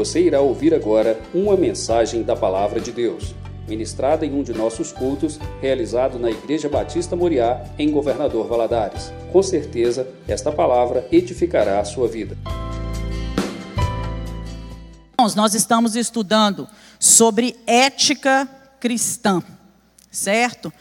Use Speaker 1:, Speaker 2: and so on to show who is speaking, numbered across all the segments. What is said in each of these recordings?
Speaker 1: Você irá ouvir agora uma mensagem da Palavra de Deus, ministrada em um de nossos cultos, realizado na Igreja Batista Moriá, em Governador Valadares. Com certeza, esta palavra edificará a sua vida.
Speaker 2: Nós estamos estudando sobre ética cristã, certo?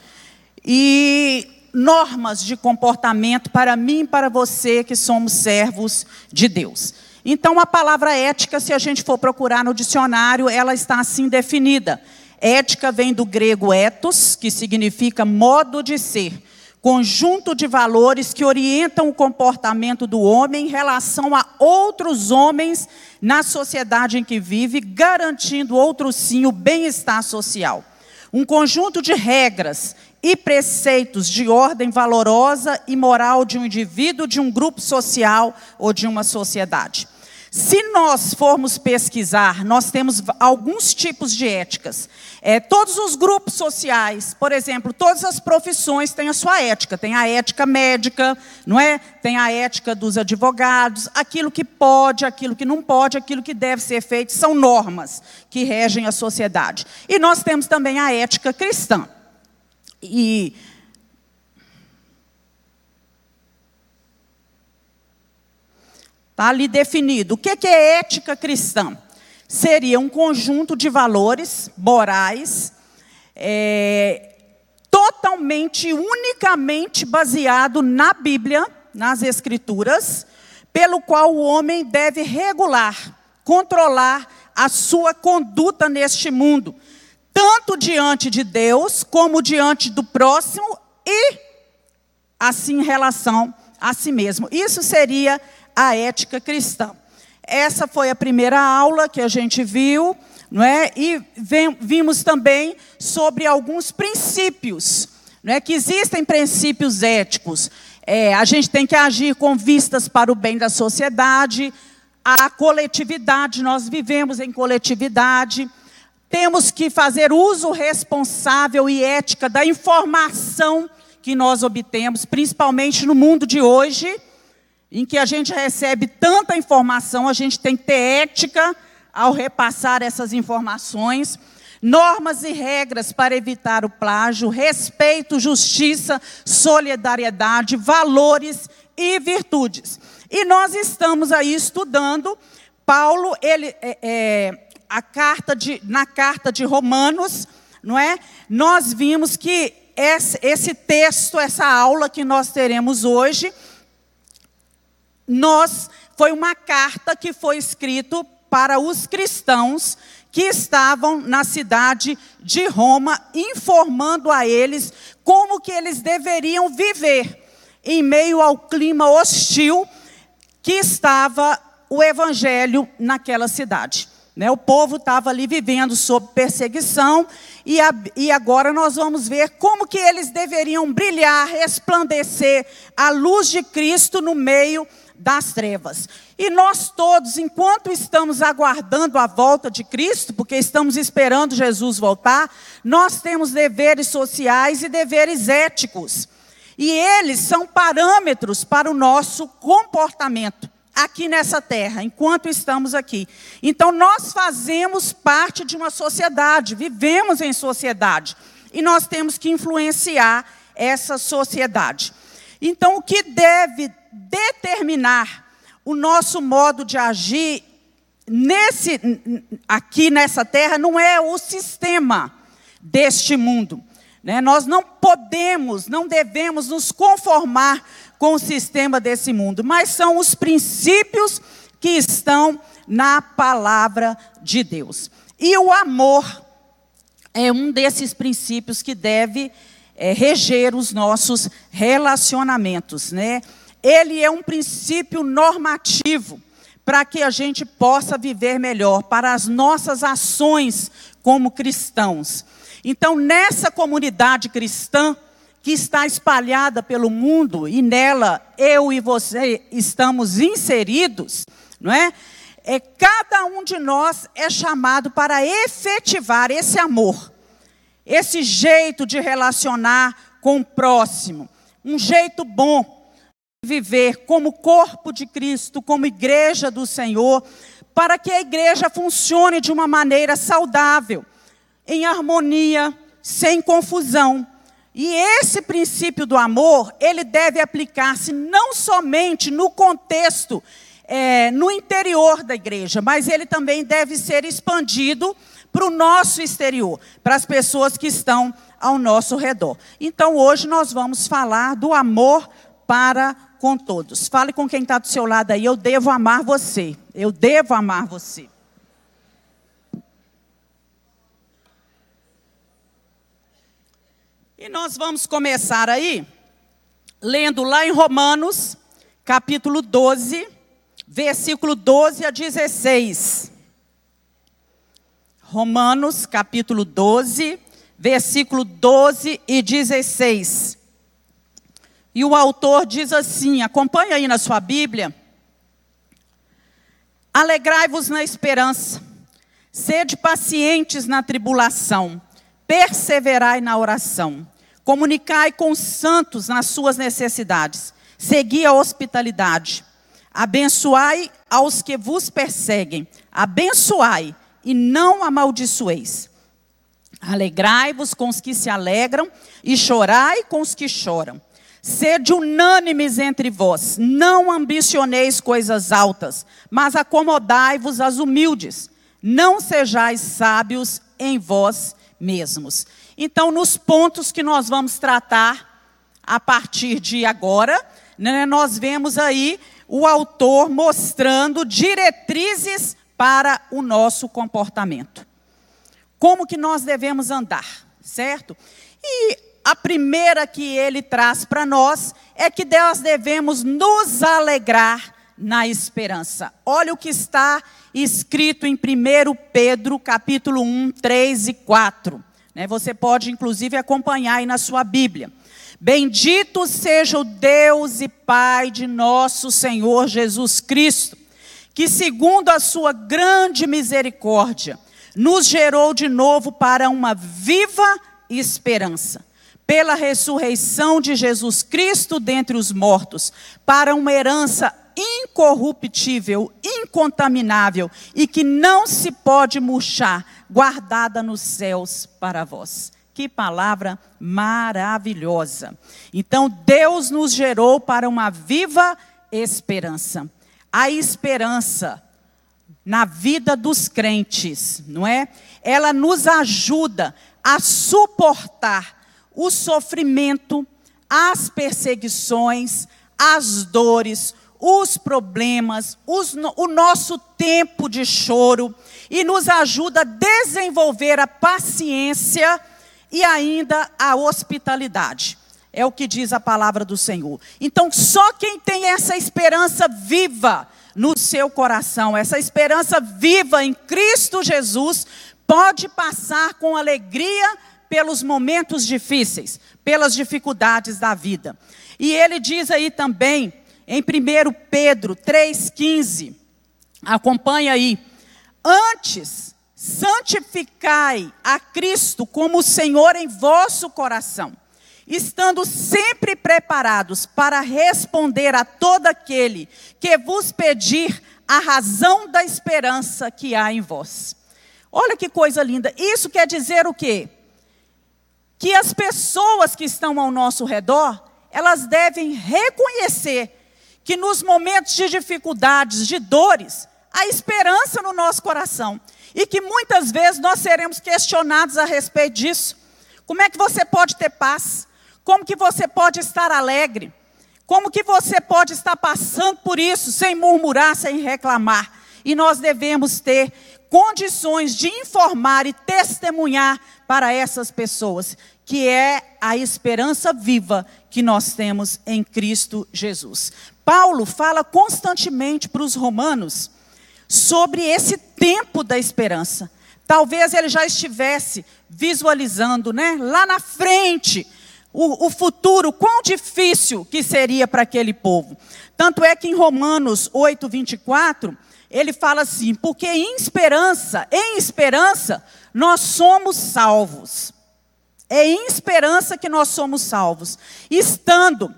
Speaker 2: E normas de comportamento para mim e para você que somos servos de Deus. Então, a palavra ética, se a gente for procurar no dicionário, ela está assim definida. Ética vem do grego ethos, que significa modo de ser, conjunto de valores que orientam o comportamento do homem em relação a outros homens na sociedade em que vive, garantindo outro sim o bem-estar social. Um conjunto de regras e preceitos de ordem valorosa e moral de um indivíduo, de um grupo social ou de uma sociedade. Se nós formos pesquisar, nós temos alguns tipos de éticas. É, todos os grupos sociais, por exemplo, todas as profissões têm a sua ética. Tem a ética médica, não é? Tem a ética dos advogados, aquilo que pode, aquilo que não pode, aquilo que deve ser feito, são normas que regem a sociedade. E nós temos também a ética cristã. E Está ali definido. O que é ética cristã? Seria um conjunto de valores morais é, totalmente, unicamente baseado na Bíblia, nas Escrituras, pelo qual o homem deve regular, controlar a sua conduta neste mundo, tanto diante de Deus, como diante do próximo e assim em relação a si mesmo. Isso seria a ética cristã. Essa foi a primeira aula que a gente viu, não é? E vimos também sobre alguns princípios, não é? Que existem princípios éticos. É, a gente tem que agir com vistas para o bem da sociedade, a coletividade, nós vivemos em coletividade. Temos que fazer uso responsável e ética da informação que nós obtemos, principalmente no mundo de hoje em que a gente recebe tanta informação, a gente tem que ter ética ao repassar essas informações, normas e regras para evitar o plágio, respeito, justiça, solidariedade, valores e virtudes. E nós estamos aí estudando Paulo, ele é, é, carta de, na carta de Romanos, não é? Nós vimos que esse, esse texto, essa aula que nós teremos hoje, nós foi uma carta que foi escrito para os cristãos que estavam na cidade de Roma, informando a eles como que eles deveriam viver em meio ao clima hostil que estava o evangelho naquela cidade. Né? O povo estava ali vivendo sob perseguição e, a, e agora nós vamos ver como que eles deveriam brilhar, resplandecer a luz de Cristo no meio das trevas. E nós todos, enquanto estamos aguardando a volta de Cristo, porque estamos esperando Jesus voltar, nós temos deveres sociais e deveres éticos. E eles são parâmetros para o nosso comportamento aqui nessa terra, enquanto estamos aqui. Então, nós fazemos parte de uma sociedade, vivemos em sociedade, e nós temos que influenciar essa sociedade. Então, o que deve determinar o nosso modo de agir nesse, aqui nessa terra não é o sistema deste mundo. Né? Nós não podemos, não devemos nos conformar com o sistema desse mundo, mas são os princípios que estão na palavra de Deus. E o amor é um desses princípios que deve é, reger os nossos relacionamentos, né? Ele é um princípio normativo para que a gente possa viver melhor, para as nossas ações como cristãos. Então, nessa comunidade cristã, que está espalhada pelo mundo e nela eu e você estamos inseridos, não é? É cada um de nós é chamado para efetivar esse amor esse jeito de relacionar com o próximo, um jeito bom, viver como corpo de Cristo, como igreja do Senhor, para que a igreja funcione de uma maneira saudável, em harmonia, sem confusão. E esse princípio do amor, ele deve aplicar-se não somente no contexto, é, no interior da igreja, mas ele também deve ser expandido para o nosso exterior, para as pessoas que estão ao nosso redor. Então, hoje nós vamos falar do amor para com todos. Fale com quem está do seu lado aí, eu devo amar você. Eu devo amar você. E nós vamos começar aí, lendo lá em Romanos, capítulo 12, versículo 12 a 16. Romanos, capítulo 12, versículo 12 e 16. E o autor diz assim: acompanha aí na sua Bíblia. Alegrai-vos na esperança, sede pacientes na tribulação, perseverai na oração, comunicai com os santos nas suas necessidades, segui a hospitalidade, abençoai aos que vos perseguem, abençoai e não amaldiçoeis. Alegrai-vos com os que se alegram e chorai com os que choram. Sede unânimes entre vós, não ambicioneis coisas altas, mas acomodai-vos às humildes. Não sejais sábios em vós mesmos. Então, nos pontos que nós vamos tratar a partir de agora, né, nós vemos aí o autor mostrando diretrizes para o nosso comportamento. Como que nós devemos andar, certo? E a primeira que ele traz para nós é que nós devemos nos alegrar na esperança. Olha o que está escrito em 1 Pedro, capítulo 1, 3 e 4. Né? Você pode, inclusive, acompanhar aí na sua Bíblia. Bendito seja o Deus e Pai de nosso Senhor Jesus Cristo, que, segundo a sua grande misericórdia, nos gerou de novo para uma viva esperança pela ressurreição de Jesus Cristo dentre os mortos, para uma herança incorruptível, incontaminável e que não se pode murchar, guardada nos céus para vós. Que palavra maravilhosa. Então, Deus nos gerou para uma viva esperança. A esperança na vida dos crentes, não é? Ela nos ajuda a suportar o sofrimento, as perseguições, as dores, os problemas, os, o nosso tempo de choro e nos ajuda a desenvolver a paciência e ainda a hospitalidade. É o que diz a palavra do Senhor. Então, só quem tem essa esperança viva no seu coração, essa esperança viva em Cristo Jesus, pode passar com alegria pelos momentos difíceis, pelas dificuldades da vida. E ele diz aí também, em 1 Pedro 3,15, acompanha aí, antes santificai a Cristo como Senhor em vosso coração, estando sempre preparados para responder a todo aquele que vos pedir a razão da esperança que há em vós. Olha que coisa linda. Isso quer dizer o quê? que as pessoas que estão ao nosso redor, elas devem reconhecer que nos momentos de dificuldades, de dores, há esperança no nosso coração. E que muitas vezes nós seremos questionados a respeito disso. Como é que você pode ter paz? Como que você pode estar alegre? Como que você pode estar passando por isso sem murmurar, sem reclamar? E nós devemos ter condições de informar e testemunhar para essas pessoas, que é a esperança viva que nós temos em Cristo Jesus. Paulo fala constantemente para os romanos sobre esse tempo da esperança. Talvez ele já estivesse visualizando, né, lá na frente, o, o futuro, quão difícil que seria para aquele povo. Tanto é que em Romanos 8, 24, ele fala assim: porque em esperança, em esperança, nós somos salvos. É em esperança que nós somos salvos. Estando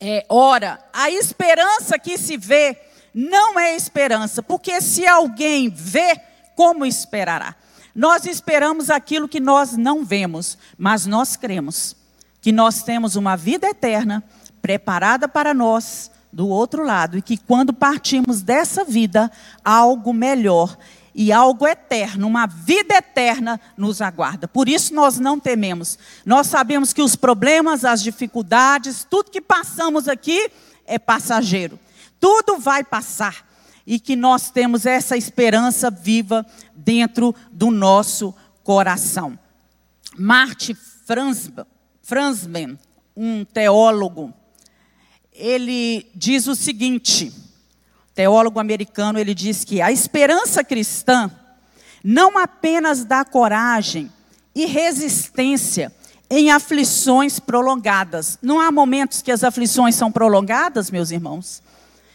Speaker 2: É, ora, a esperança que se vê não é esperança, porque se alguém vê, como esperará? Nós esperamos aquilo que nós não vemos, mas nós cremos que nós temos uma vida eterna preparada para nós do outro lado e que quando partimos dessa vida, algo melhor e algo eterno, uma vida eterna nos aguarda. Por isso nós não tememos. Nós sabemos que os problemas, as dificuldades, tudo que passamos aqui é passageiro. Tudo vai passar. E que nós temos essa esperança viva dentro do nosso coração. Marte Franzman, um teólogo, ele diz o seguinte: teólogo americano, ele diz que a esperança cristã não apenas dá coragem e resistência em aflições prolongadas. Não há momentos que as aflições são prolongadas, meus irmãos.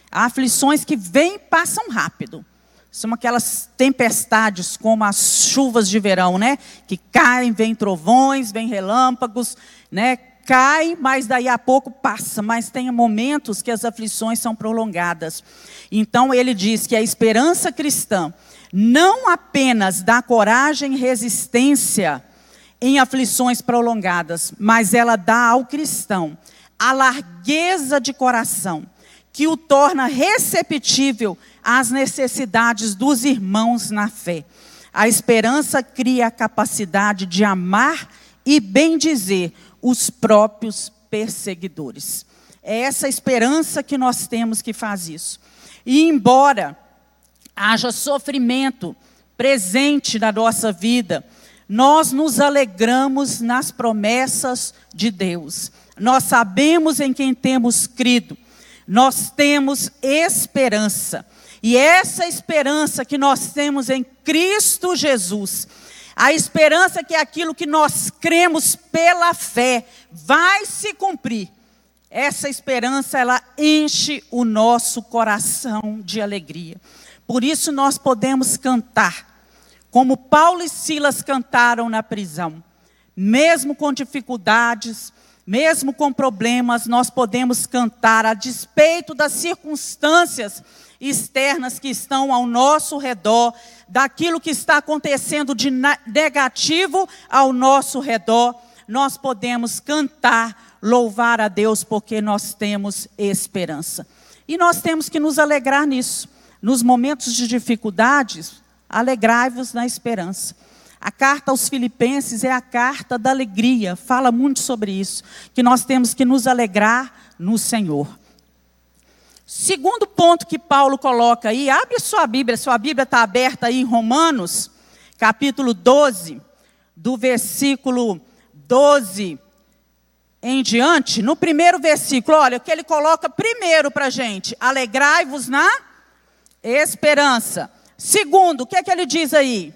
Speaker 2: Há aflições que vêm e passam rápido. São aquelas tempestades como as chuvas de verão, né? Que caem, vêm trovões, vêm relâmpagos, né? Cai, mas daí a pouco passa. Mas tem momentos que as aflições são prolongadas. Então ele diz que a esperança cristã não apenas dá coragem e resistência em aflições prolongadas, mas ela dá ao cristão a largueza de coração que o torna receptível às necessidades dos irmãos na fé. A esperança cria a capacidade de amar e bendizer os próprios perseguidores. É essa esperança que nós temos que faz isso. E embora haja sofrimento presente na nossa vida, nós nos alegramos nas promessas de Deus. Nós sabemos em quem temos crido. Nós temos esperança. E essa esperança que nós temos em Cristo Jesus a esperança que é aquilo que nós cremos pela fé vai se cumprir. Essa esperança ela enche o nosso coração de alegria. Por isso nós podemos cantar como Paulo e Silas cantaram na prisão. Mesmo com dificuldades, mesmo com problemas, nós podemos cantar a despeito das circunstâncias externas que estão ao nosso redor, daquilo que está acontecendo de negativo ao nosso redor, nós podemos cantar, louvar a Deus, porque nós temos esperança. E nós temos que nos alegrar nisso. Nos momentos de dificuldades, alegrai-vos na esperança. A carta aos Filipenses é a carta da alegria, fala muito sobre isso, que nós temos que nos alegrar no Senhor. Segundo ponto que Paulo coloca aí, abre sua Bíblia, sua Bíblia está aberta aí em Romanos, capítulo 12, do versículo 12 em diante. No primeiro versículo, olha, o que ele coloca primeiro para a gente: alegrai-vos na esperança. Segundo, o que é que ele diz aí?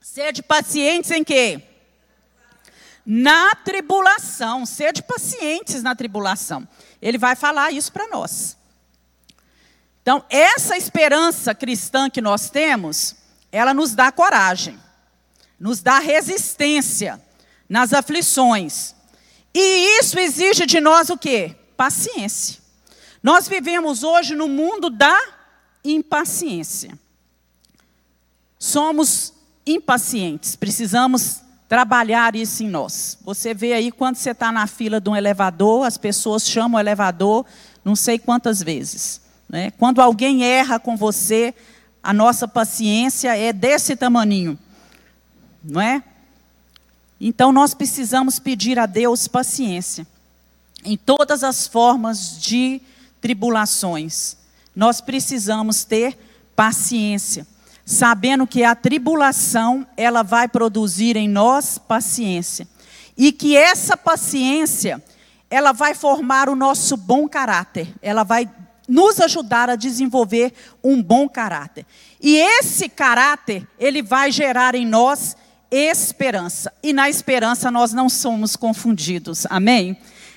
Speaker 2: Sede pacientes em quê? Na tribulação, sede pacientes na tribulação. Ele vai falar isso para nós. Então, essa esperança cristã que nós temos, ela nos dá coragem, nos dá resistência nas aflições. E isso exige de nós o quê? Paciência. Nós vivemos hoje no mundo da impaciência. Somos impacientes, precisamos trabalhar isso em nós. Você vê aí quando você está na fila de um elevador, as pessoas chamam o elevador não sei quantas vezes. Né? Quando alguém erra com você, a nossa paciência é desse tamaninho, não é? Então nós precisamos pedir a Deus paciência em todas as formas de tribulações. Nós precisamos ter paciência sabendo que a tribulação ela vai produzir em nós paciência e que essa paciência ela vai formar o nosso bom caráter, ela vai nos ajudar a desenvolver um bom caráter. E esse caráter, ele vai gerar em nós esperança. E na esperança nós não somos confundidos. Amém?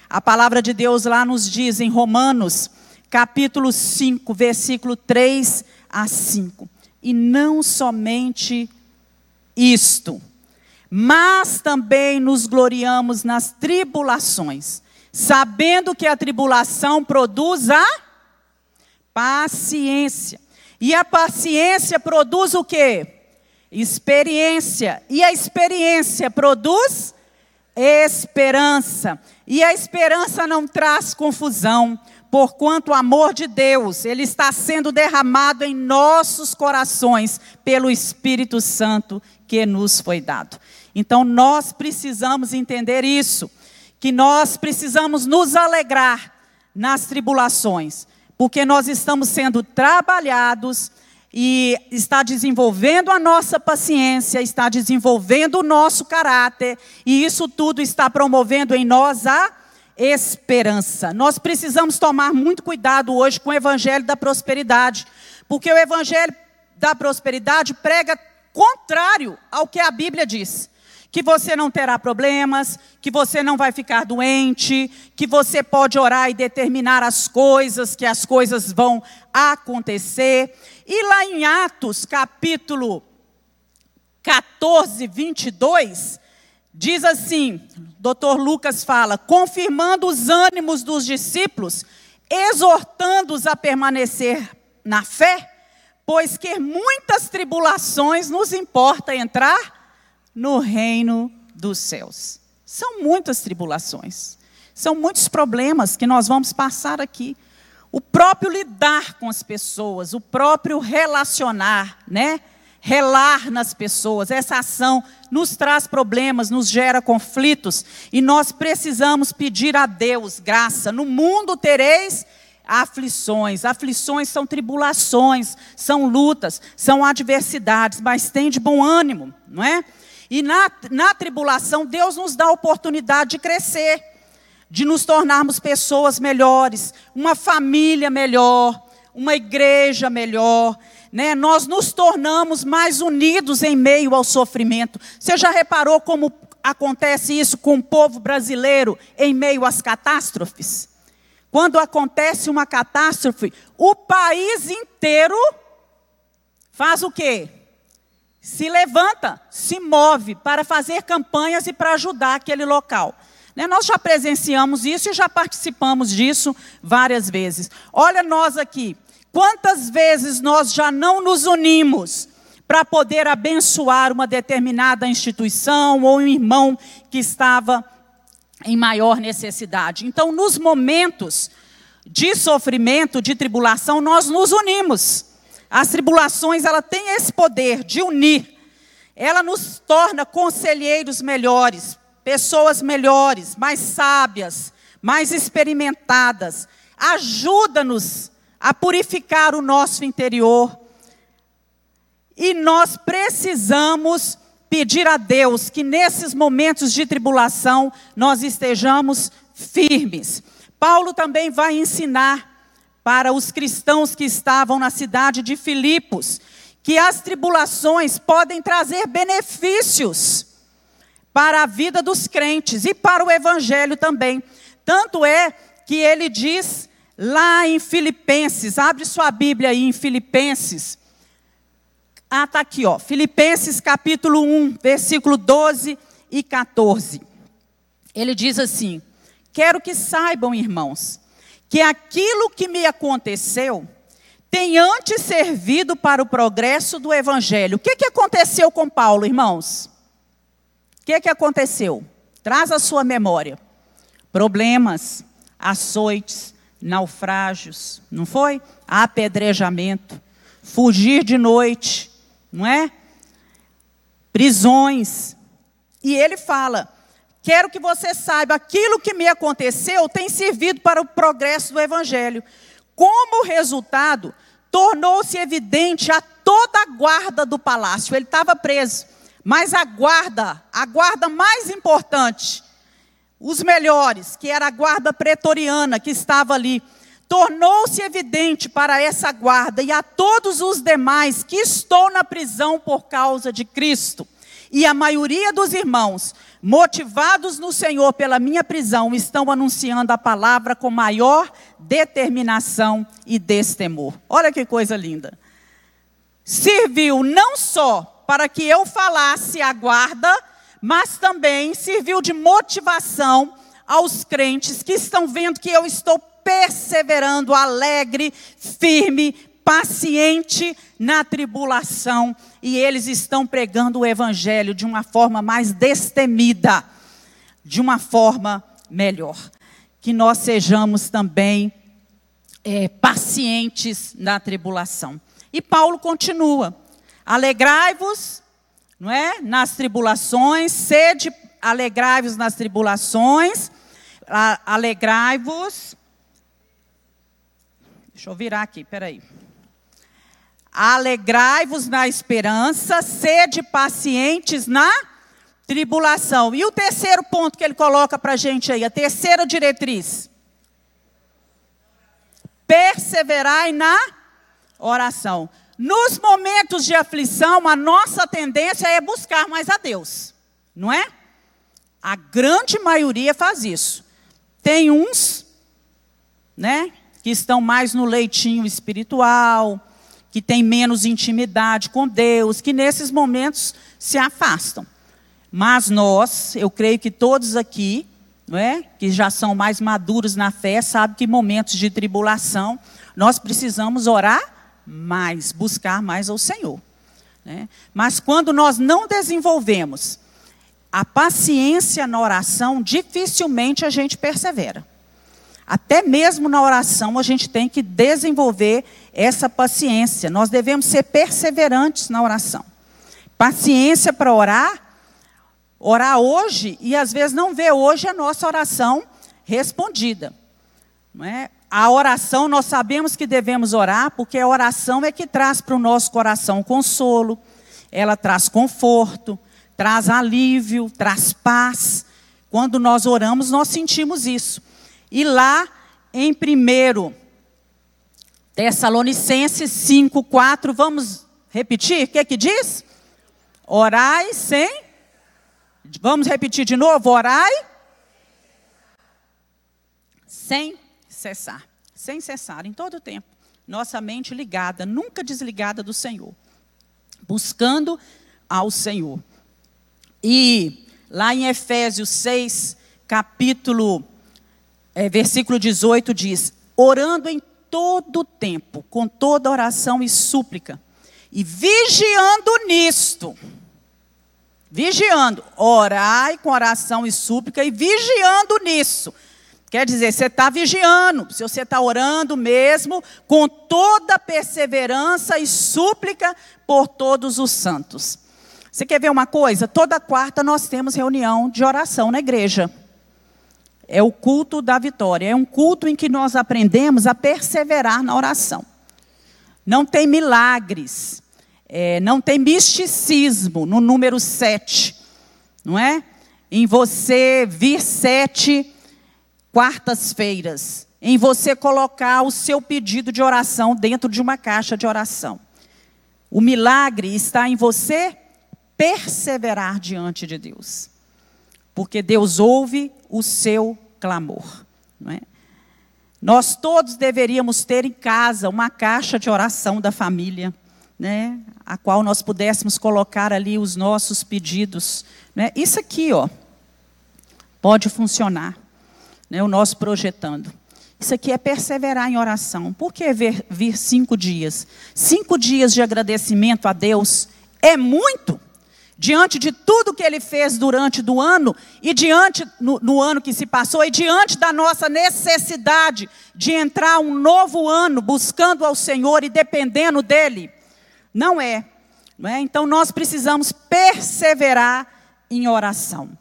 Speaker 2: A palavra de Deus lá nos diz em Romanos, capítulo 5, versículo 3 a 5. E não somente isto, mas também nos gloriamos nas tribulações, sabendo que a tribulação produz a paciência. E a paciência produz o quê? Experiência. E a experiência produz esperança. E a esperança não traz confusão, porquanto o amor de Deus, ele está sendo derramado em nossos corações pelo Espírito Santo que nos foi dado. Então nós precisamos entender isso, que nós precisamos nos alegrar nas tribulações, porque nós estamos sendo trabalhados e está desenvolvendo a nossa paciência, está desenvolvendo o nosso caráter, e isso tudo está promovendo em nós a esperança. Nós precisamos tomar muito cuidado hoje com o evangelho da prosperidade, porque o evangelho da prosperidade prega contrário ao que a Bíblia diz que você não terá problemas, que você não vai ficar doente, que você pode orar e determinar as coisas, que as coisas vão acontecer. E lá em Atos, capítulo 14, 22, diz assim: doutor Lucas fala, confirmando os ânimos dos discípulos, exortando-os a permanecer na fé, pois que muitas tribulações nos importa entrar no reino dos céus. São muitas tribulações, são muitos problemas que nós vamos passar aqui. O próprio lidar com as pessoas, o próprio relacionar, né? Relar nas pessoas, essa ação nos traz problemas, nos gera conflitos, e nós precisamos pedir a Deus graça. No mundo tereis aflições. Aflições são tribulações, são lutas, são adversidades, mas tem de bom ânimo, não é? E na, na tribulação, Deus nos dá a oportunidade de crescer, de nos tornarmos pessoas melhores, uma família melhor, uma igreja melhor. Né? Nós nos tornamos mais unidos em meio ao sofrimento. Você já reparou como acontece isso com o povo brasileiro em meio às catástrofes? Quando acontece uma catástrofe, o país inteiro faz o quê? se levanta, se move para fazer campanhas e para ajudar aquele local. Né? Nós já presenciamos isso e já participamos disso várias vezes. Olha nós aqui, quantas vezes nós já não nos unimos para poder abençoar uma determinada instituição ou um irmão que estava em maior necessidade. Então, nos momentos de sofrimento, de tribulação, nós nos unimos. As tribulações, ela tem esse poder de unir. Ela nos torna conselheiros melhores, pessoas melhores, mais sábias, mais experimentadas. Ajuda-nos a purificar o nosso interior. E nós precisamos pedir a Deus que nesses momentos de tribulação nós estejamos firmes. Paulo também vai ensinar para os cristãos que estavam na cidade de Filipos, que as tribulações podem trazer benefícios para a vida dos crentes e para o evangelho também. Tanto é que ele diz lá em Filipenses, abre sua Bíblia aí em Filipenses. Ah, está aqui, ó. Filipenses capítulo 1, versículo 12 e 14. Ele diz assim: Quero que saibam, irmãos, que aquilo que me aconteceu tem antes servido para o progresso do evangelho. O que, que aconteceu com Paulo, irmãos? O que, que aconteceu? Traz a sua memória. Problemas, açoites, naufrágios, não foi? Apedrejamento, fugir de noite, não é? Prisões. E ele fala: Quero que você saiba, aquilo que me aconteceu tem servido para o progresso do Evangelho. Como resultado, tornou-se evidente a toda a guarda do palácio. Ele estava preso, mas a guarda, a guarda mais importante, os melhores, que era a guarda pretoriana que estava ali, tornou-se evidente para essa guarda e a todos os demais que estou na prisão por causa de Cristo. E a maioria dos irmãos motivados no Senhor pela minha prisão, estão anunciando a palavra com maior determinação e destemor. Olha que coisa linda. Serviu não só para que eu falasse a guarda, mas também serviu de motivação aos crentes que estão vendo que eu estou perseverando, alegre, firme, paciente na tribulação, e eles estão pregando o evangelho de uma forma mais destemida, de uma forma melhor. Que nós sejamos também é, pacientes na tribulação. E Paulo continua: alegrai-vos, não é? Nas tribulações, sede, alegrai-vos nas tribulações, alegrai-vos. Deixa eu virar aqui, peraí. Alegrai-vos na esperança, sede pacientes na tribulação. E o terceiro ponto que ele coloca para a gente aí, a terceira diretriz. Perseverai na oração. Nos momentos de aflição, a nossa tendência é buscar mais a Deus, não é? A grande maioria faz isso. Tem uns, né, que estão mais no leitinho espiritual, que têm menos intimidade com Deus, que nesses momentos se afastam. Mas nós, eu creio que todos aqui, não é, que já são mais maduros na fé, sabem que momentos de tribulação nós precisamos orar mais, buscar mais ao Senhor. Né? Mas quando nós não desenvolvemos a paciência na oração, dificilmente a gente persevera. Até mesmo na oração a gente tem que desenvolver essa paciência. Nós devemos ser perseverantes na oração. Paciência para orar, orar hoje e às vezes não ver hoje a nossa oração respondida. Não é? A oração, nós sabemos que devemos orar, porque a oração é que traz para o nosso coração consolo, ela traz conforto, traz alívio, traz paz. Quando nós oramos, nós sentimos isso. E lá em 1 Tessalonicenses 5, 4, vamos repetir? O que, é que diz? Orai sem. Vamos repetir de novo? Orai sem cessar. Sem cessar, em todo o tempo. Nossa mente ligada, nunca desligada do Senhor. Buscando ao Senhor. E lá em Efésios 6, capítulo é, versículo 18 diz: orando em todo tempo, com toda oração e súplica, e vigiando nisto. Vigiando, orai com oração e súplica e vigiando nisso. Quer dizer, você está vigiando, se você está orando mesmo, com toda perseverança e súplica por todos os santos. Você quer ver uma coisa? Toda quarta nós temos reunião de oração na igreja. É o culto da vitória. É um culto em que nós aprendemos a perseverar na oração. Não tem milagres. É, não tem misticismo no número sete. Não é? Em você vir sete quartas-feiras. Em você colocar o seu pedido de oração dentro de uma caixa de oração. O milagre está em você perseverar diante de Deus porque Deus ouve o seu clamor. Não é? Nós todos deveríamos ter em casa uma caixa de oração da família, né, a qual nós pudéssemos colocar ali os nossos pedidos. Né? Isso aqui, ó, pode funcionar, né, o nosso projetando. Isso aqui é perseverar em oração. Por que vir, vir cinco dias? Cinco dias de agradecimento a Deus é muito diante de tudo que ele fez durante do ano e diante no, no, ano que se passou e diante da nossa necessidade de entrar um novo ano buscando ao Senhor e dependendo dele, não é, não é? Então nós precisamos perseverar em oração.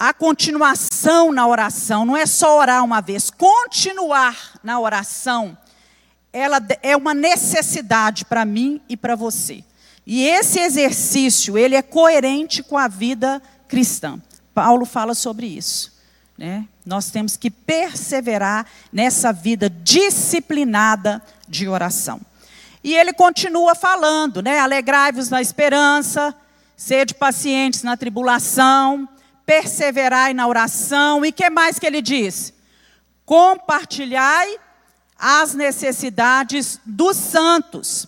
Speaker 2: A continuação na oração não é só orar uma vez, continuar na oração, ela é uma necessidade para mim e para você. E esse exercício, ele é coerente com a vida cristã. Paulo fala sobre isso. Né? Nós temos que perseverar nessa vida disciplinada de oração. E ele continua falando, né? Alegrai-vos na esperança, sede pacientes na tribulação, perseverai na oração. E que mais que ele diz? Compartilhai as necessidades dos santos.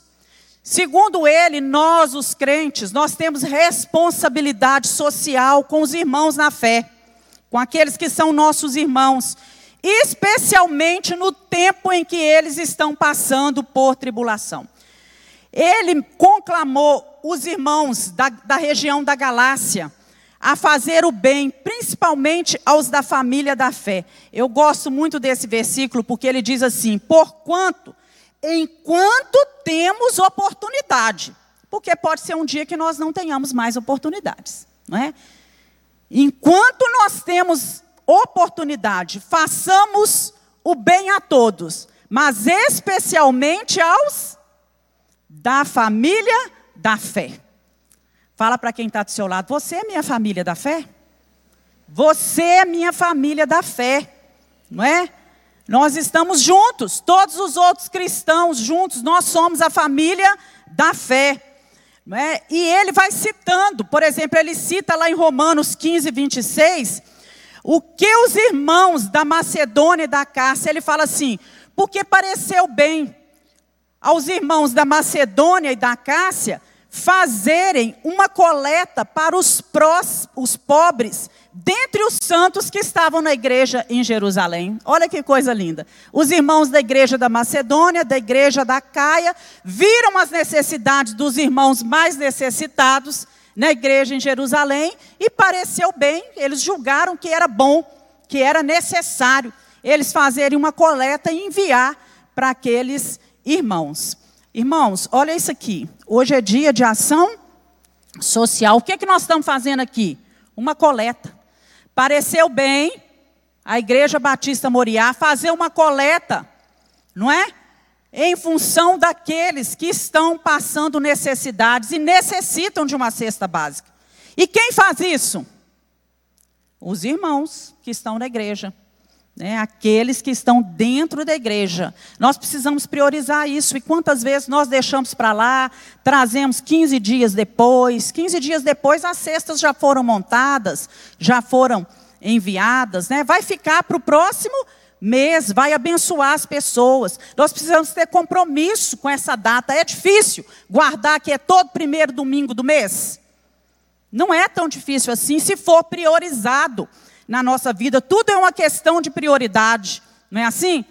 Speaker 2: Segundo ele, nós, os crentes, nós temos responsabilidade social com os irmãos na fé, com aqueles que são nossos irmãos, especialmente no tempo em que eles estão passando por tribulação. Ele conclamou os irmãos da, da região da Galácia a fazer o bem, principalmente aos da família da fé. Eu gosto muito desse versículo porque ele diz assim: porquanto enquanto temos oportunidade. Porque pode ser um dia que nós não tenhamos mais oportunidades, não é? Enquanto nós temos oportunidade, façamos o bem a todos, mas especialmente aos da família da fé. Fala para quem está do seu lado, você é minha família da fé? Você é minha família da fé, não é? Nós estamos juntos, todos os outros cristãos juntos, nós somos a família da fé. Não é? E ele vai citando, por exemplo, ele cita lá em Romanos 15, 26, o que os irmãos da Macedônia e da Cássia, ele fala assim, porque pareceu bem aos irmãos da Macedônia e da Cássia fazerem uma coleta para os, prós, os pobres dentre os santos que estavam na igreja em Jerusalém. Olha que coisa linda. Os irmãos da igreja da Macedônia, da igreja da Caia, viram as necessidades dos irmãos mais necessitados na igreja em Jerusalém e pareceu bem, eles julgaram que era bom, que era necessário eles fazerem uma coleta e enviar para aqueles irmãos. Irmãos, olha isso aqui. Hoje é dia de ação social. O que, é que nós estamos fazendo aqui? Uma coleta. Pareceu bem a Igreja Batista Moriá fazer uma coleta, não é? Em função daqueles que estão passando necessidades e necessitam de uma cesta básica. E quem faz isso? Os irmãos que estão na igreja. Né, aqueles que estão dentro da igreja. Nós precisamos priorizar isso. E quantas vezes nós deixamos para lá, trazemos 15 dias depois, 15 dias depois as cestas já foram montadas, já foram enviadas, né? vai ficar para o próximo mês, vai abençoar as pessoas. Nós precisamos ter compromisso com essa data. É difícil guardar que é todo primeiro domingo do mês? Não é tão difícil assim se for priorizado na nossa vida. Tudo é uma questão de prioridade, não é assim?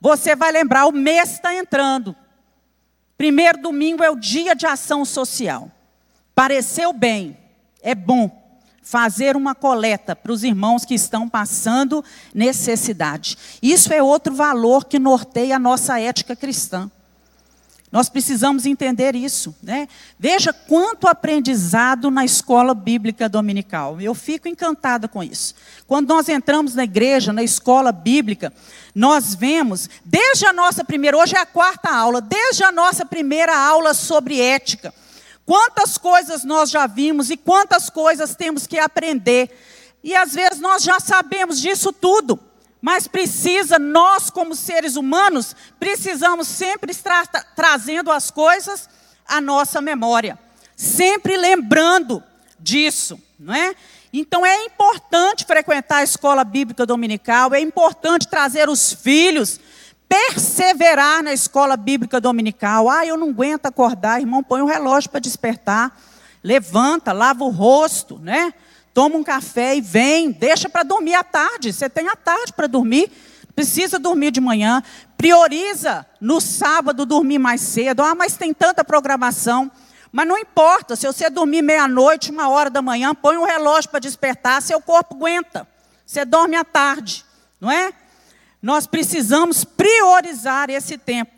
Speaker 2: Você vai lembrar, o mês está entrando. Primeiro domingo é o dia de ação social. Pareceu bem, é bom fazer uma coleta para os irmãos que estão passando necessidade. Isso é outro valor que norteia a nossa ética cristã. Nós precisamos entender isso. Né? Veja quanto aprendizado na escola bíblica dominical. Eu fico encantada com isso. Quando nós entramos na igreja, na escola bíblica, nós vemos, desde a nossa primeira, hoje é a quarta aula, desde a nossa primeira aula sobre ética, quantas coisas nós já vimos e quantas coisas temos que aprender. E às vezes nós já sabemos disso tudo mas precisa, nós como seres humanos, precisamos sempre estar trazendo as coisas à nossa memória, sempre lembrando disso, não é? Então é importante frequentar a escola bíblica dominical, é importante trazer os filhos, perseverar na escola bíblica dominical. Ah, eu não aguento acordar, irmão, põe o um relógio para despertar, levanta, lava o rosto, né? Toma um café e vem, deixa para dormir à tarde. Você tem a tarde para dormir, precisa dormir de manhã. Prioriza no sábado dormir mais cedo. Ah, mas tem tanta programação. Mas não importa, se você dormir meia-noite, uma hora da manhã, põe um relógio para despertar, seu corpo aguenta. Você dorme à tarde, não é? Nós precisamos priorizar esse tempo.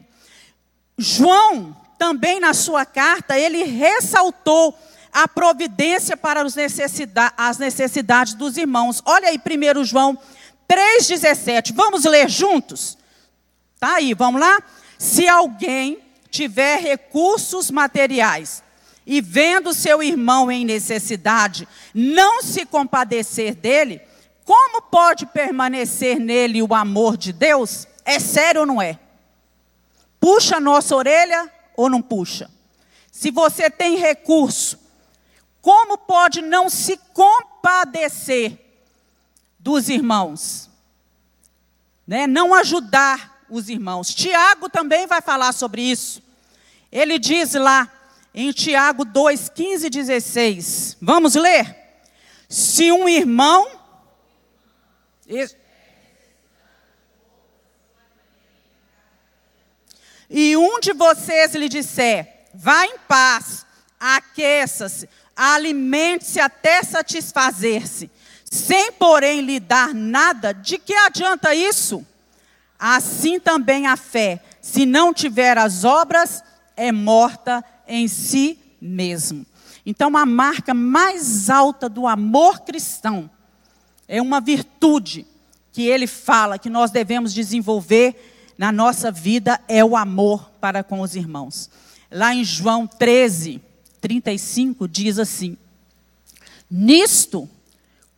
Speaker 2: João, também na sua carta, ele ressaltou a providência para as necessidades dos irmãos. Olha aí, 1 João 3,17. Vamos ler juntos? Tá aí, vamos lá? Se alguém tiver recursos materiais e vendo seu irmão em necessidade, não se compadecer dele, como pode permanecer nele o amor de Deus? É sério ou não é? Puxa a nossa orelha ou não puxa? Se você tem recurso como pode não se compadecer dos irmãos? Né? Não ajudar os irmãos. Tiago também vai falar sobre isso. Ele diz lá em Tiago 2, 15 e 16. Vamos ler? Se um irmão. E um de vocês lhe disser: vá em paz, aqueça-se, alimente-se até satisfazer-se, sem, porém, lhe dar nada, de que adianta isso? Assim também a fé, se não tiver as obras, é morta em si mesmo. Então, a marca mais alta do amor cristão é uma virtude que ele fala que nós devemos desenvolver na nossa vida é o amor para com os irmãos. Lá em João 13, 35 diz assim: Nisto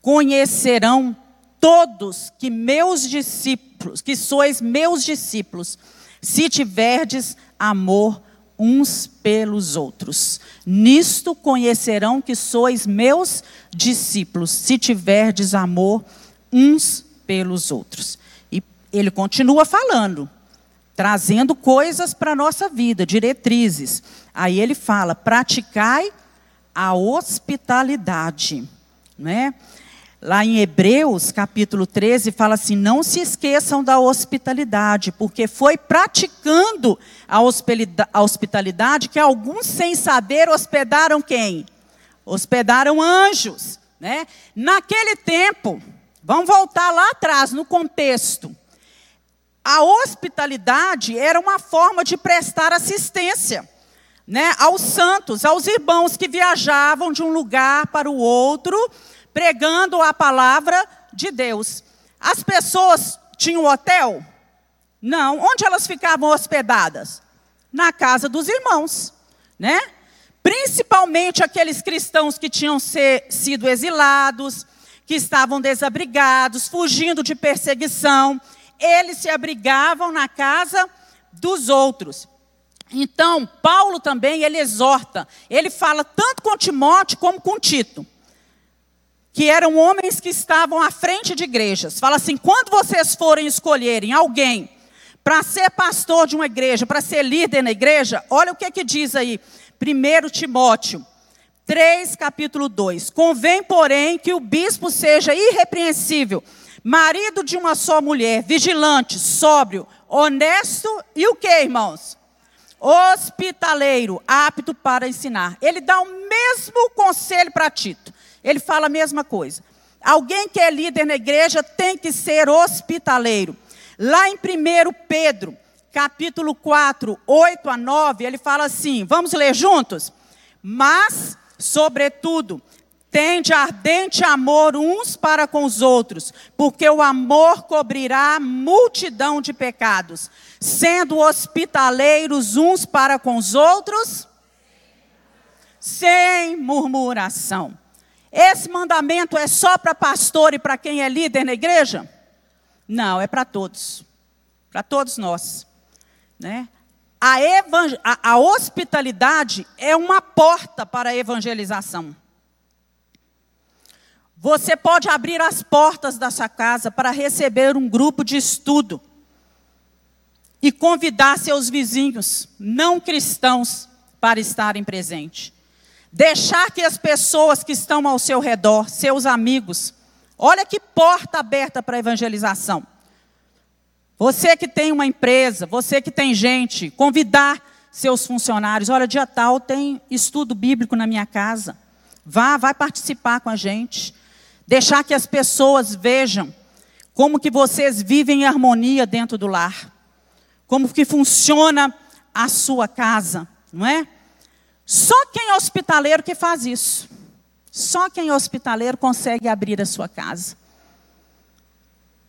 Speaker 2: conhecerão todos que meus discípulos, que sois meus discípulos, se tiverdes amor uns pelos outros. Nisto conhecerão que sois meus discípulos, se tiverdes amor uns pelos outros. E ele continua falando, trazendo coisas para a nossa vida, diretrizes. Aí ele fala: praticai a hospitalidade. Né? Lá em Hebreus, capítulo 13, fala assim: não se esqueçam da hospitalidade, porque foi praticando a hospitalidade que alguns, sem saber, hospedaram quem? Hospedaram anjos. Né? Naquele tempo, vamos voltar lá atrás, no contexto. A hospitalidade era uma forma de prestar assistência né, aos santos, aos irmãos que viajavam de um lugar para o outro pregando a palavra de Deus. As pessoas tinham hotel? Não. Onde elas ficavam hospedadas? Na casa dos irmãos, né? Principalmente aqueles cristãos que tinham ser, sido exilados, que estavam desabrigados, fugindo de perseguição, eles se abrigavam na casa dos outros. Então, Paulo também, ele exorta, ele fala tanto com Timóteo como com Tito que eram homens que estavam à frente de igrejas. Fala assim: quando vocês forem escolherem alguém para ser pastor de uma igreja, para ser líder na igreja, olha o que, que diz aí, 1 Timóteo 3, capítulo 2. Convém, porém, que o bispo seja irrepreensível, marido de uma só mulher, vigilante, sóbrio, honesto e o que, irmãos? Hospitaleiro, apto para ensinar. Ele dá o mesmo conselho para Tito ele fala a mesma coisa. Alguém que é líder na igreja tem que ser hospitaleiro. Lá em 1 Pedro, capítulo 4, 8 a 9, ele fala assim: vamos ler juntos? Mas, sobretudo, tende ardente amor uns para com os outros, porque o amor cobrirá multidão de pecados, sendo hospitaleiros uns para com os outros, sem murmuração. Esse mandamento é só para pastor e para quem é líder na igreja? Não, é para todos. Para todos nós. Né? A, a, a hospitalidade é uma porta para a evangelização. Você pode abrir as portas da sua casa para receber um grupo de estudo e convidar seus vizinhos não cristãos para estarem presentes. Deixar que as pessoas que estão ao seu redor, seus amigos, olha que porta aberta para a evangelização. Você que tem uma empresa, você que tem gente, convidar seus funcionários, olha, dia tal tem estudo bíblico na minha casa. Vá, vai participar com a gente. Deixar que as pessoas vejam como que vocês vivem em harmonia dentro do lar. Como que funciona a sua casa, não é? Só quem é hospitaleiro que faz isso. Só quem é hospitaleiro consegue abrir a sua casa.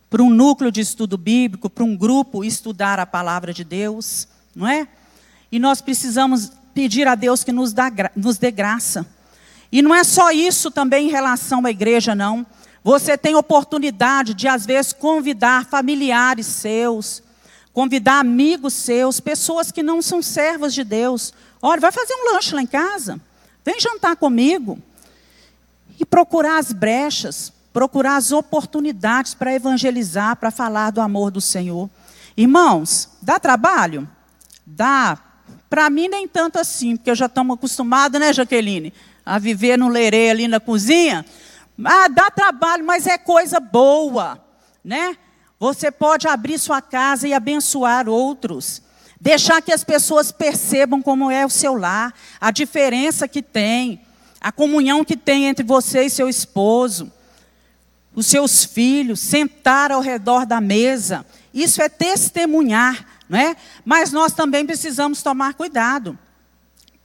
Speaker 2: Para um núcleo de estudo bíblico, para um grupo estudar a palavra de Deus, não é? E nós precisamos pedir a Deus que nos, dá, nos dê graça. E não é só isso também em relação à igreja, não. Você tem oportunidade de, às vezes, convidar familiares seus, convidar amigos seus, pessoas que não são servas de Deus, Olha, vai fazer um lanche lá em casa. Vem jantar comigo. E procurar as brechas, procurar as oportunidades para evangelizar, para falar do amor do Senhor. Irmãos, dá trabalho? Dá. Para mim, nem tanto assim, porque já estamos acostumados, né, Jaqueline, a viver no lerê ali na cozinha. Ah, dá trabalho, mas é coisa boa, né? Você pode abrir sua casa e abençoar outros. Deixar que as pessoas percebam como é o seu lar, a diferença que tem, a comunhão que tem entre você e seu esposo, os seus filhos, sentar ao redor da mesa. Isso é testemunhar, não é? Mas nós também precisamos tomar cuidado.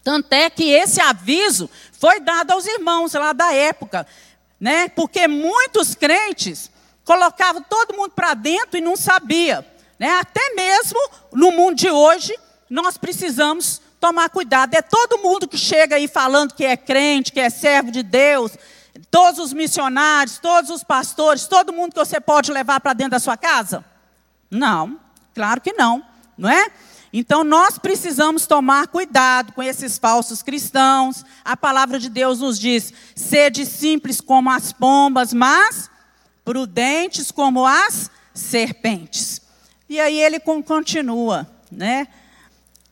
Speaker 2: Tanto é que esse aviso foi dado aos irmãos lá da época né? Porque muitos crentes colocavam todo mundo para dentro e não sabia, né? Até mesmo no mundo de hoje, nós precisamos tomar cuidado. É todo mundo que chega aí falando que é crente, que é servo de Deus, todos os missionários, todos os pastores, todo mundo que você pode levar para dentro da sua casa? Não, claro que não, não é? Então nós precisamos tomar cuidado com esses falsos cristãos. A palavra de Deus nos diz: sede simples como as pombas, mas prudentes como as serpentes. E aí ele continua, né?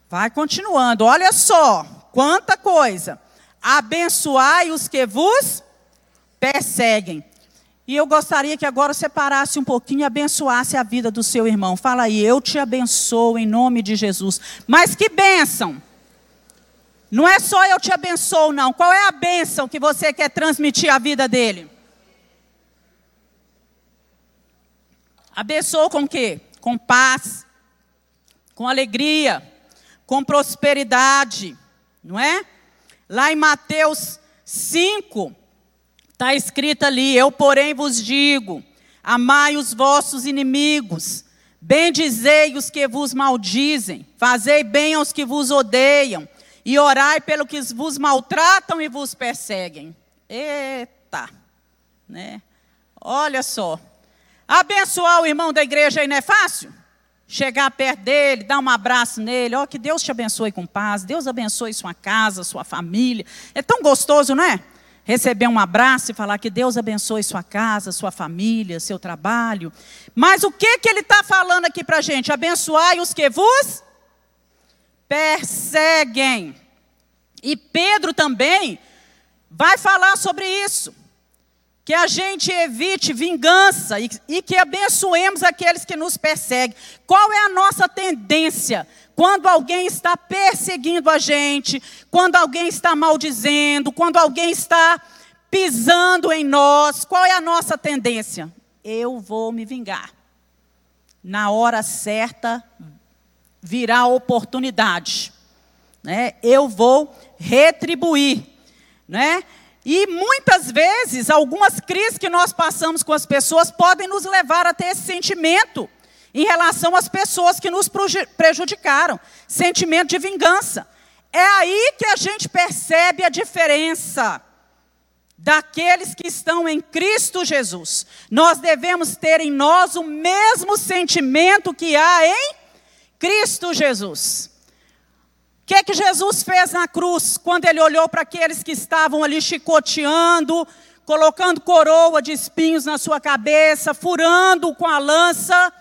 Speaker 2: Vai continuando. Olha só, quanta coisa. Abençoai os que vos perseguem. E eu gostaria que agora você parasse um pouquinho e abençoasse a vida do seu irmão. Fala aí, eu te abençoo em nome de Jesus. Mas que bênção! Não é só eu te abençoo, não. Qual é a bênção que você quer transmitir à vida dele? Abençoou com quê? Com paz, com alegria, com prosperidade, não é? Lá em Mateus 5, Está escrito ali: Eu, porém, vos digo: amai os vossos inimigos, bendizei os que vos maldizem, fazei bem aos que vos odeiam, e orai pelo que vos maltratam e vos perseguem. Eita, né? Olha só. Abençoar o irmão da igreja aí não é fácil? Chegar perto dele, dar um abraço nele, ó, que Deus te abençoe com paz, Deus abençoe sua casa, sua família. É tão gostoso, não é? Receber um abraço e falar que Deus abençoe sua casa, sua família, seu trabalho. Mas o que, que ele está falando aqui para a gente? Abençoai os que vos perseguem. E Pedro também vai falar sobre isso. Que a gente evite vingança e, e que abençoemos aqueles que nos perseguem. Qual é a nossa tendência? Quando alguém está perseguindo a gente, quando alguém está maldizendo, quando alguém está pisando em nós, qual é a nossa tendência? Eu vou me vingar. Na hora certa virá a oportunidade. Né? Eu vou retribuir. Né? E muitas vezes, algumas crises que nós passamos com as pessoas podem nos levar a ter esse sentimento em relação às pessoas que nos prejudicaram sentimento de vingança. É aí que a gente percebe a diferença daqueles que estão em Cristo Jesus. Nós devemos ter em nós o mesmo sentimento que há em Cristo Jesus. Que, que Jesus fez na cruz quando ele olhou para aqueles que estavam ali chicoteando, colocando coroa de espinhos na sua cabeça, furando com a lança?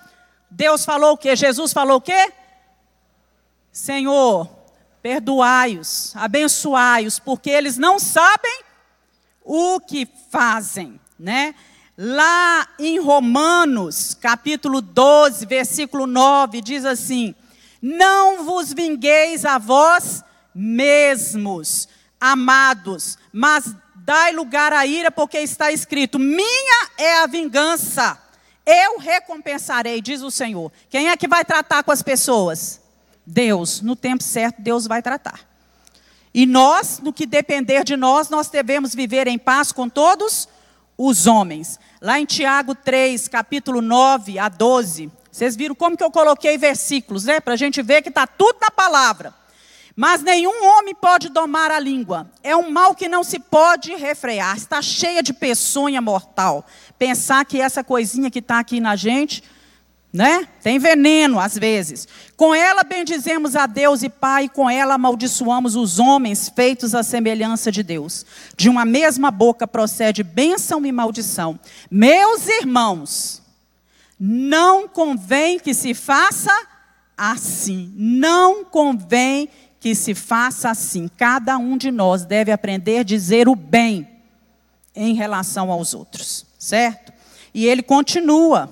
Speaker 2: Deus falou o quê? Jesus falou o quê? Senhor, perdoai-os, abençoai-os, porque eles não sabem o que fazem, né? Lá em Romanos, capítulo 12, versículo 9, diz assim: Não vos vingueis a vós mesmos, amados, mas dai lugar à ira, porque está escrito: Minha é a vingança eu recompensarei, diz o Senhor. Quem é que vai tratar com as pessoas? Deus. No tempo certo, Deus vai tratar. E nós, no que depender de nós, nós devemos viver em paz com todos os homens. Lá em Tiago 3, capítulo 9 a 12. Vocês viram como que eu coloquei versículos, né? Para a gente ver que está tudo na palavra. Mas nenhum homem pode domar a língua. É um mal que não se pode refrear. Está cheia de peçonha mortal. Pensar que essa coisinha que está aqui na gente, né? Tem veneno às vezes. Com ela bendizemos a Deus e Pai, e com ela amaldiçoamos os homens feitos à semelhança de Deus. De uma mesma boca procede bênção e maldição. Meus irmãos, não convém que se faça assim. Não convém que se faça assim. Cada um de nós deve aprender a dizer o bem em relação aos outros, certo? E ele continua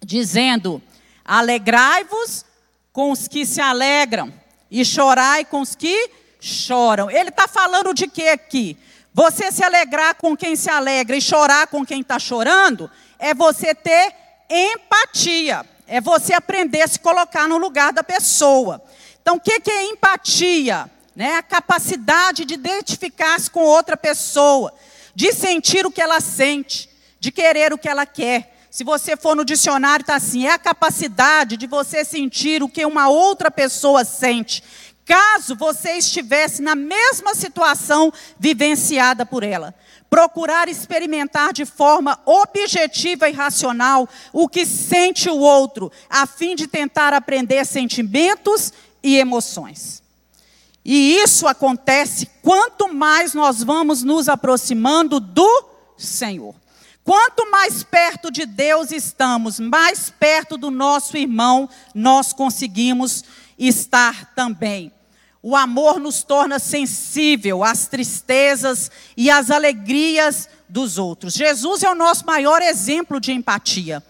Speaker 2: dizendo: Alegrai-vos com os que se alegram, e chorai com os que choram. Ele está falando de quê aqui? Você se alegrar com quem se alegra e chorar com quem está chorando, é você ter empatia, é você aprender a se colocar no lugar da pessoa. Então, o que, é empatia? Né? A capacidade de identificar-se com outra pessoa, de sentir o que ela sente, de querer o que ela quer. Se você for no dicionário, está assim: é a capacidade de você sentir o que uma outra pessoa sente, caso você estivesse na mesma situação vivenciada por ela. Procurar experimentar de forma objetiva e racional o que sente o outro, a fim de tentar aprender sentimentos e emoções. E isso acontece quanto mais nós vamos nos aproximando do Senhor. Quanto mais perto de Deus estamos, mais perto do nosso irmão nós conseguimos estar também. O amor nos torna sensível às tristezas e às alegrias dos outros. Jesus é o nosso maior exemplo de empatia.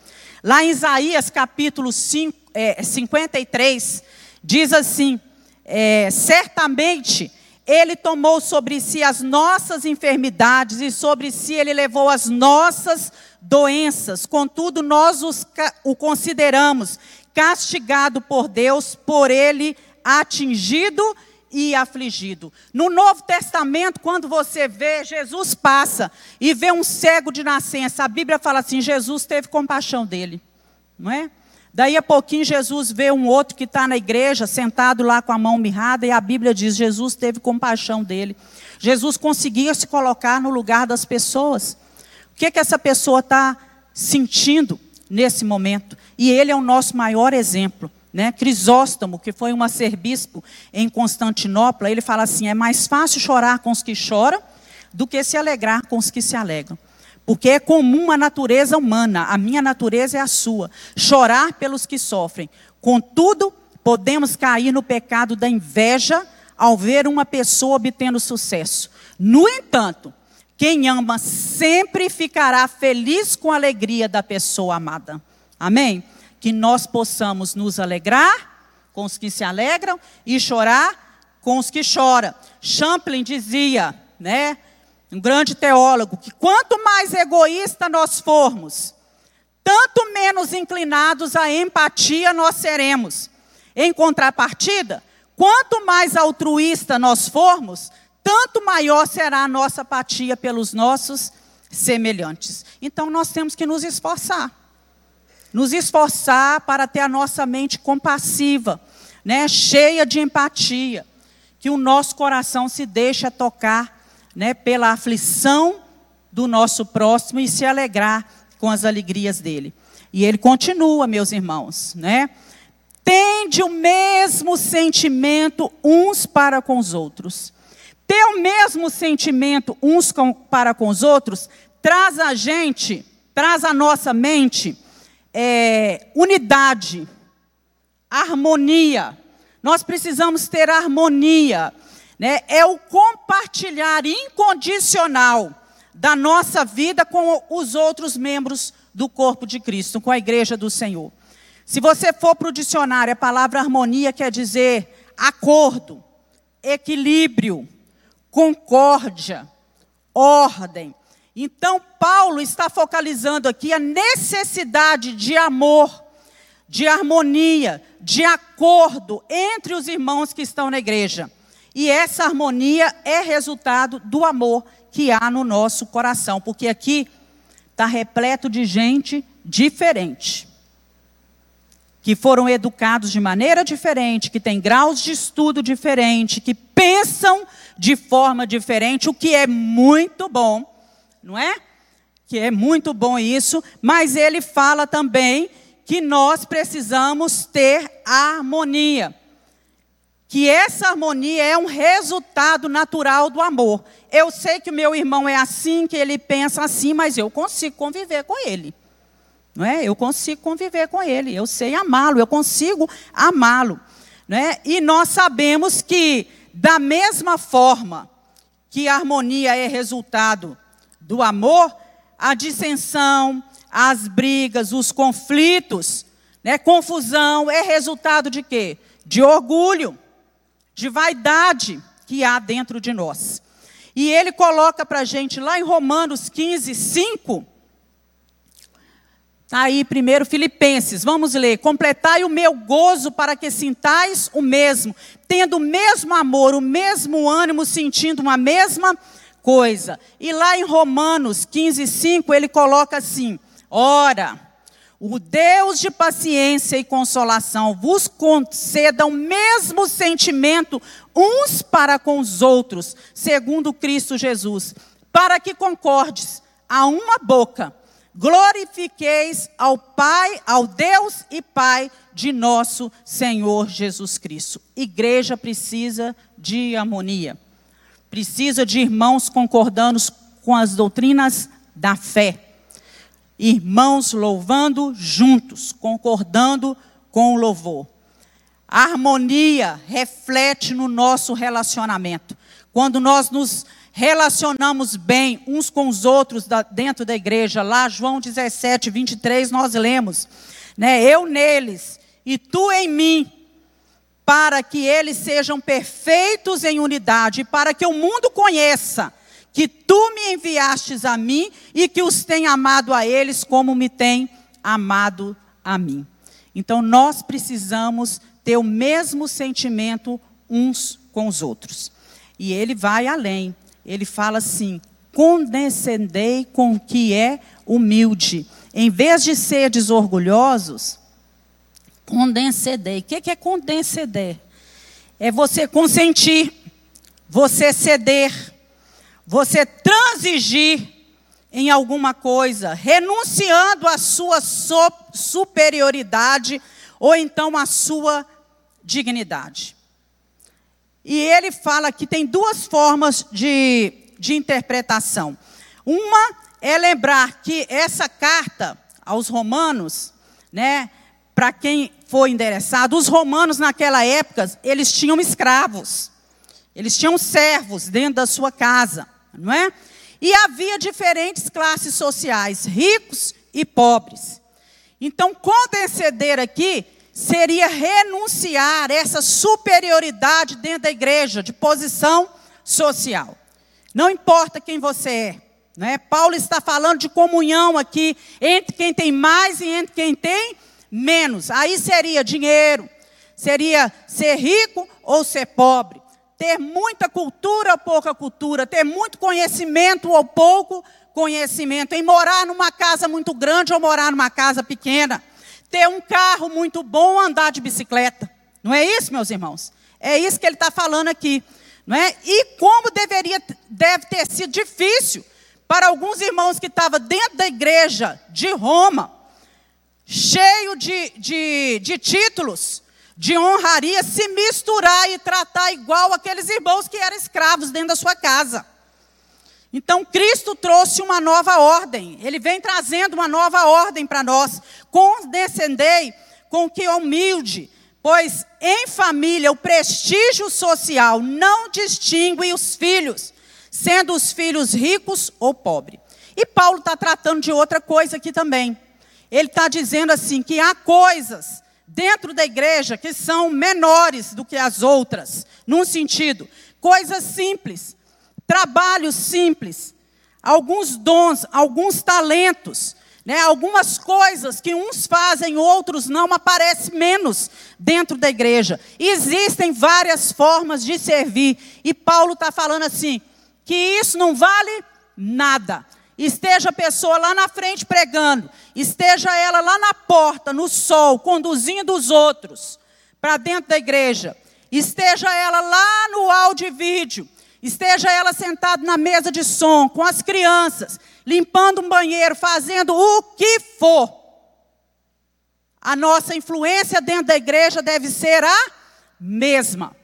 Speaker 2: Lá em Isaías capítulo 5, é, 53, diz assim: é, certamente ele tomou sobre si as nossas enfermidades e sobre si ele levou as nossas doenças. Contudo, nós os, o consideramos castigado por Deus, por ele atingido e afligido. No Novo Testamento, quando você vê, Jesus passa e vê um cego de nascença. A Bíblia fala assim: Jesus teve compaixão dele, não é? Daí a pouquinho Jesus vê um outro que está na igreja, sentado lá com a mão mirrada, e a Bíblia diz: Jesus teve compaixão dele. Jesus conseguia se colocar no lugar das pessoas. O que, que essa pessoa está sentindo nesse momento? E ele é o nosso maior exemplo. Né? Crisóstomo, que foi um arcebispo em Constantinopla, ele fala assim: é mais fácil chorar com os que choram do que se alegrar com os que se alegram. Porque é comum a natureza humana, a minha natureza é a sua, chorar pelos que sofrem. Contudo, podemos cair no pecado da inveja ao ver uma pessoa obtendo sucesso. No entanto, quem ama sempre ficará feliz com a alegria da pessoa amada. Amém? Que nós possamos nos alegrar com os que se alegram e chorar com os que choram. Champlin dizia, né? um grande teólogo, que quanto mais egoísta nós formos, tanto menos inclinados à empatia nós seremos. Em contrapartida, quanto mais altruísta nós formos, tanto maior será a nossa apatia pelos nossos semelhantes. Então nós temos que nos esforçar. Nos esforçar para ter a nossa mente compassiva, né, cheia de empatia, que o nosso coração se deixe tocar né, pela aflição do nosso próximo e se alegrar com as alegrias dele. E ele continua, meus irmãos, né? Tende o mesmo sentimento uns para com os outros. Ter o mesmo sentimento uns com, para com os outros traz a gente, traz a nossa mente é, unidade, harmonia. Nós precisamos ter harmonia né, é o compartilhar incondicional da nossa vida com os outros membros do corpo de Cristo, com a igreja do Senhor. Se você for para o dicionário, a palavra harmonia quer dizer acordo, equilíbrio, concórdia, ordem. Então, Paulo está focalizando aqui a necessidade de amor, de harmonia, de acordo entre os irmãos que estão na igreja. E essa harmonia é resultado do amor que há no nosso coração, porque aqui está repleto de gente diferente, que foram educados de maneira diferente, que têm graus de estudo diferente, que pensam de forma diferente, o que é muito bom, não é? Que é muito bom isso, mas ele fala também que nós precisamos ter harmonia que essa harmonia é um resultado natural do amor. Eu sei que o meu irmão é assim, que ele pensa assim, mas eu consigo conviver com ele. Não é? Eu consigo conviver com ele, eu sei amá-lo, eu consigo amá-lo. Né? E nós sabemos que, da mesma forma que a harmonia é resultado do amor, a dissensão, as brigas, os conflitos, né, confusão é resultado de quê? De orgulho, de vaidade que há dentro de nós. E ele coloca para a gente lá em Romanos 15, 5. Está aí primeiro Filipenses, vamos ler. Completai o meu gozo para que sintais o mesmo, tendo o mesmo amor, o mesmo ânimo, sentindo uma mesma coisa. E lá em Romanos 15, 5, ele coloca assim: Ora, o Deus de paciência e consolação vos conceda o mesmo sentimento uns para com os outros, segundo Cristo Jesus, para que concordes a uma boca, glorifiqueis ao Pai, ao Deus e Pai de nosso Senhor Jesus Cristo. Igreja precisa de harmonia. Precisa de irmãos concordando com as doutrinas da fé irmãos louvando juntos, concordando com o louvor. A harmonia reflete no nosso relacionamento. Quando nós nos relacionamos bem uns com os outros dentro da igreja, lá João 17, 23, nós lemos, né? Eu neles e tu em mim, para que eles sejam perfeitos em unidade, para que o mundo conheça que tu me enviastes a mim e que os tem amado a eles como me tem amado a mim. Então nós precisamos ter o mesmo sentimento uns com os outros. E ele vai além. Ele fala assim: condescendei com o que é humilde. Em vez de ser desorgulhosos, condescendei. O que é condescender? É você consentir, você ceder, você transigir em alguma coisa, renunciando à sua superioridade ou então à sua dignidade. E ele fala que tem duas formas de, de interpretação. Uma é lembrar que essa carta aos romanos, né, para quem foi endereçado, os romanos naquela época, eles tinham escravos. Eles tinham servos dentro da sua casa não é? E havia diferentes classes sociais, ricos e pobres. Então, condescender aqui seria renunciar essa superioridade dentro da igreja, de posição social. Não importa quem você é. Não é? Paulo está falando de comunhão aqui entre quem tem mais e entre quem tem menos. Aí seria dinheiro, seria ser rico ou ser pobre ter muita cultura ou pouca cultura, ter muito conhecimento ou pouco conhecimento, em morar numa casa muito grande ou morar numa casa pequena, ter um carro muito bom ou andar de bicicleta. Não é isso, meus irmãos? É isso que ele está falando aqui. Não é? E como deveria, deve ter sido difícil para alguns irmãos que estavam dentro da igreja de Roma, cheio de, de, de títulos, de honraria se misturar e tratar igual aqueles irmãos que eram escravos dentro da sua casa. Então Cristo trouxe uma nova ordem, ele vem trazendo uma nova ordem para nós. Condescendei com que é humilde, pois em família o prestígio social não distingue os filhos, sendo os filhos ricos ou pobres. E Paulo está tratando de outra coisa aqui também. Ele está dizendo assim que há coisas dentro da igreja que são menores do que as outras, num sentido, coisas simples, trabalhos simples, alguns dons, alguns talentos, né, algumas coisas que uns fazem, outros não, aparecem menos dentro da igreja. Existem várias formas de servir, e Paulo está falando assim: que isso não vale nada. Esteja a pessoa lá na frente pregando, esteja ela lá na porta, no sol, conduzindo os outros para dentro da igreja, esteja ela lá no áudio e vídeo, esteja ela sentada na mesa de som com as crianças, limpando um banheiro, fazendo o que for. A nossa influência dentro da igreja deve ser a mesma.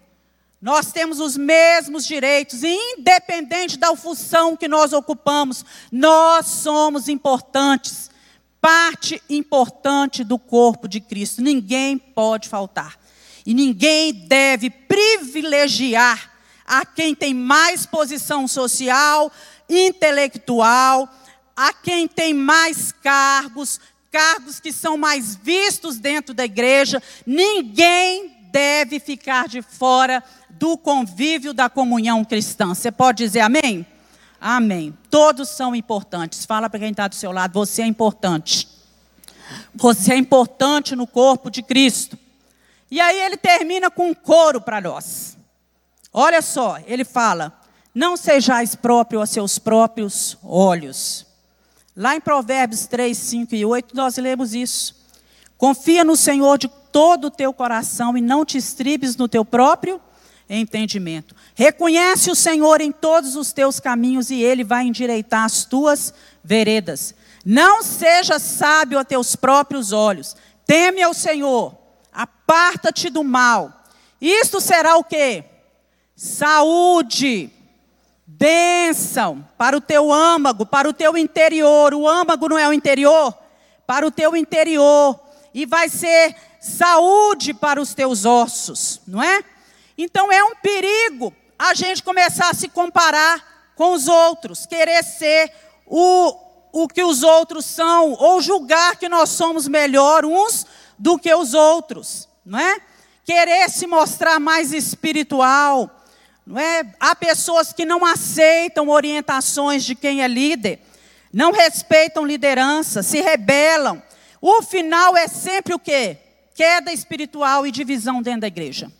Speaker 2: Nós temos os mesmos direitos, independente da função que nós ocupamos, nós somos importantes, parte importante do corpo de Cristo, ninguém pode faltar. E ninguém deve privilegiar a quem tem mais posição social, intelectual, a quem tem mais cargos, cargos que são mais vistos dentro da igreja. Ninguém deve ficar de fora do convívio da comunhão cristã. Você pode dizer amém? Amém. Todos são importantes. Fala para quem está do seu lado, você é importante. Você é importante no corpo de Cristo. E aí ele termina com um coro para nós. Olha só, ele fala: Não sejais próprio a seus próprios olhos. Lá em Provérbios 3, 5 e 8, nós lemos isso. Confia no Senhor de todo o teu coração e não te estribes no teu próprio entendimento. Reconhece o Senhor em todos os teus caminhos e ele vai endireitar as tuas veredas. Não seja sábio a teus próprios olhos. Teme ao Senhor. Aparta-te do mal. Isto será o quê? Saúde, bênção para o teu âmago, para o teu interior. O âmago não é o interior? Para o teu interior. E vai ser saúde para os teus ossos, não é? Então é um perigo a gente começar a se comparar com os outros, querer ser o, o que os outros são, ou julgar que nós somos melhor uns do que os outros, não é? Querer se mostrar mais espiritual, não é? Há pessoas que não aceitam orientações de quem é líder, não respeitam liderança, se rebelam. O final é sempre o quê? Queda espiritual e divisão dentro da igreja.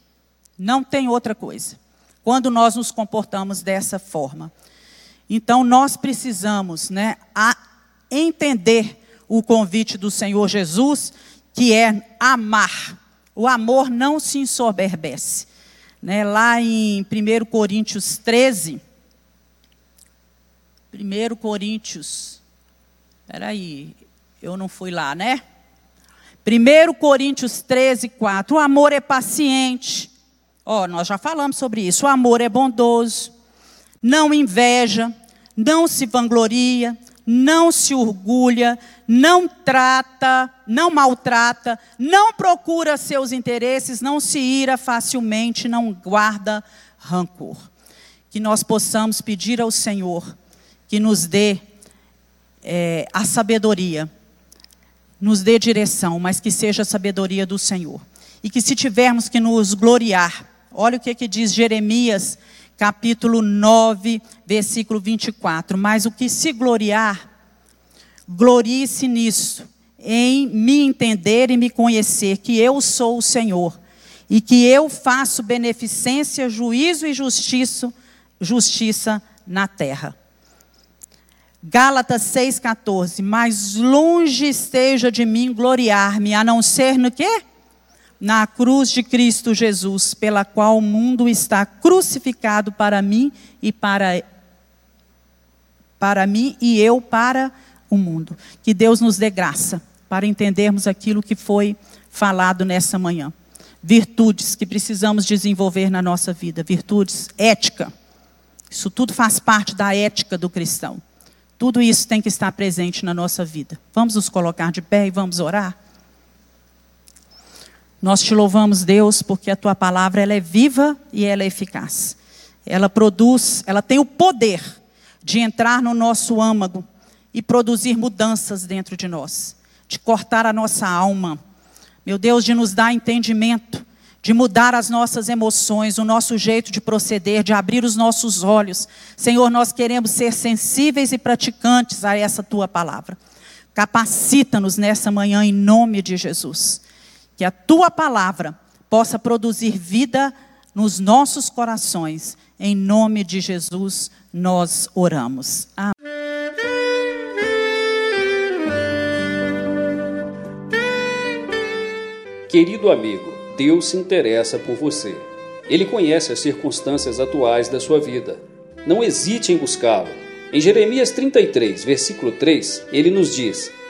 Speaker 2: Não tem outra coisa. Quando nós nos comportamos dessa forma. Então nós precisamos, né, entender o convite do Senhor Jesus, que é amar. O amor não se ensoberbece. Né, lá em 1 Coríntios 13, 1 Coríntios, espera aí, eu não fui lá, né? 1 Coríntios 13, 4, o amor é paciente, Ó, oh, nós já falamos sobre isso. O amor é bondoso, não inveja, não se vangloria, não se orgulha, não trata, não maltrata, não procura seus interesses, não se ira facilmente, não guarda rancor. Que nós possamos pedir ao Senhor que nos dê é, a sabedoria, nos dê direção, mas que seja a sabedoria do Senhor. E que se tivermos que nos gloriar, Olha o que, que diz Jeremias, capítulo 9, versículo 24. Mas o que se gloriar, glorie-se nisso, em me entender e me conhecer, que eu sou o Senhor, e que eu faço beneficência, juízo e justiça, justiça na terra. Gálatas 6,14. Mas longe esteja de mim gloriar-me, a não ser no quê? Na cruz de Cristo Jesus, pela qual o mundo está crucificado para mim e para para mim e eu para o mundo. Que Deus nos dê graça para entendermos aquilo que foi falado nessa manhã. Virtudes que precisamos desenvolver na nossa vida, virtudes ética. Isso tudo faz parte da ética do cristão. Tudo isso tem que estar presente na nossa vida. Vamos nos colocar de pé e vamos orar? Nós te louvamos, Deus, porque a tua palavra ela é viva e ela é eficaz. Ela produz, ela tem o poder de entrar no nosso âmago e produzir mudanças dentro de nós, de cortar a nossa alma. Meu Deus, de nos dar entendimento, de mudar as nossas emoções, o nosso jeito de proceder, de abrir os nossos olhos. Senhor, nós queremos ser sensíveis e praticantes a essa tua palavra. Capacita-nos nessa manhã em nome de Jesus que a tua palavra possa produzir vida nos nossos corações. Em nome de Jesus, nós oramos. Amém.
Speaker 1: Querido amigo, Deus se interessa por você. Ele conhece as circunstâncias atuais da sua vida. Não hesite em buscá-lo. Em Jeremias 33, versículo 3, ele nos diz: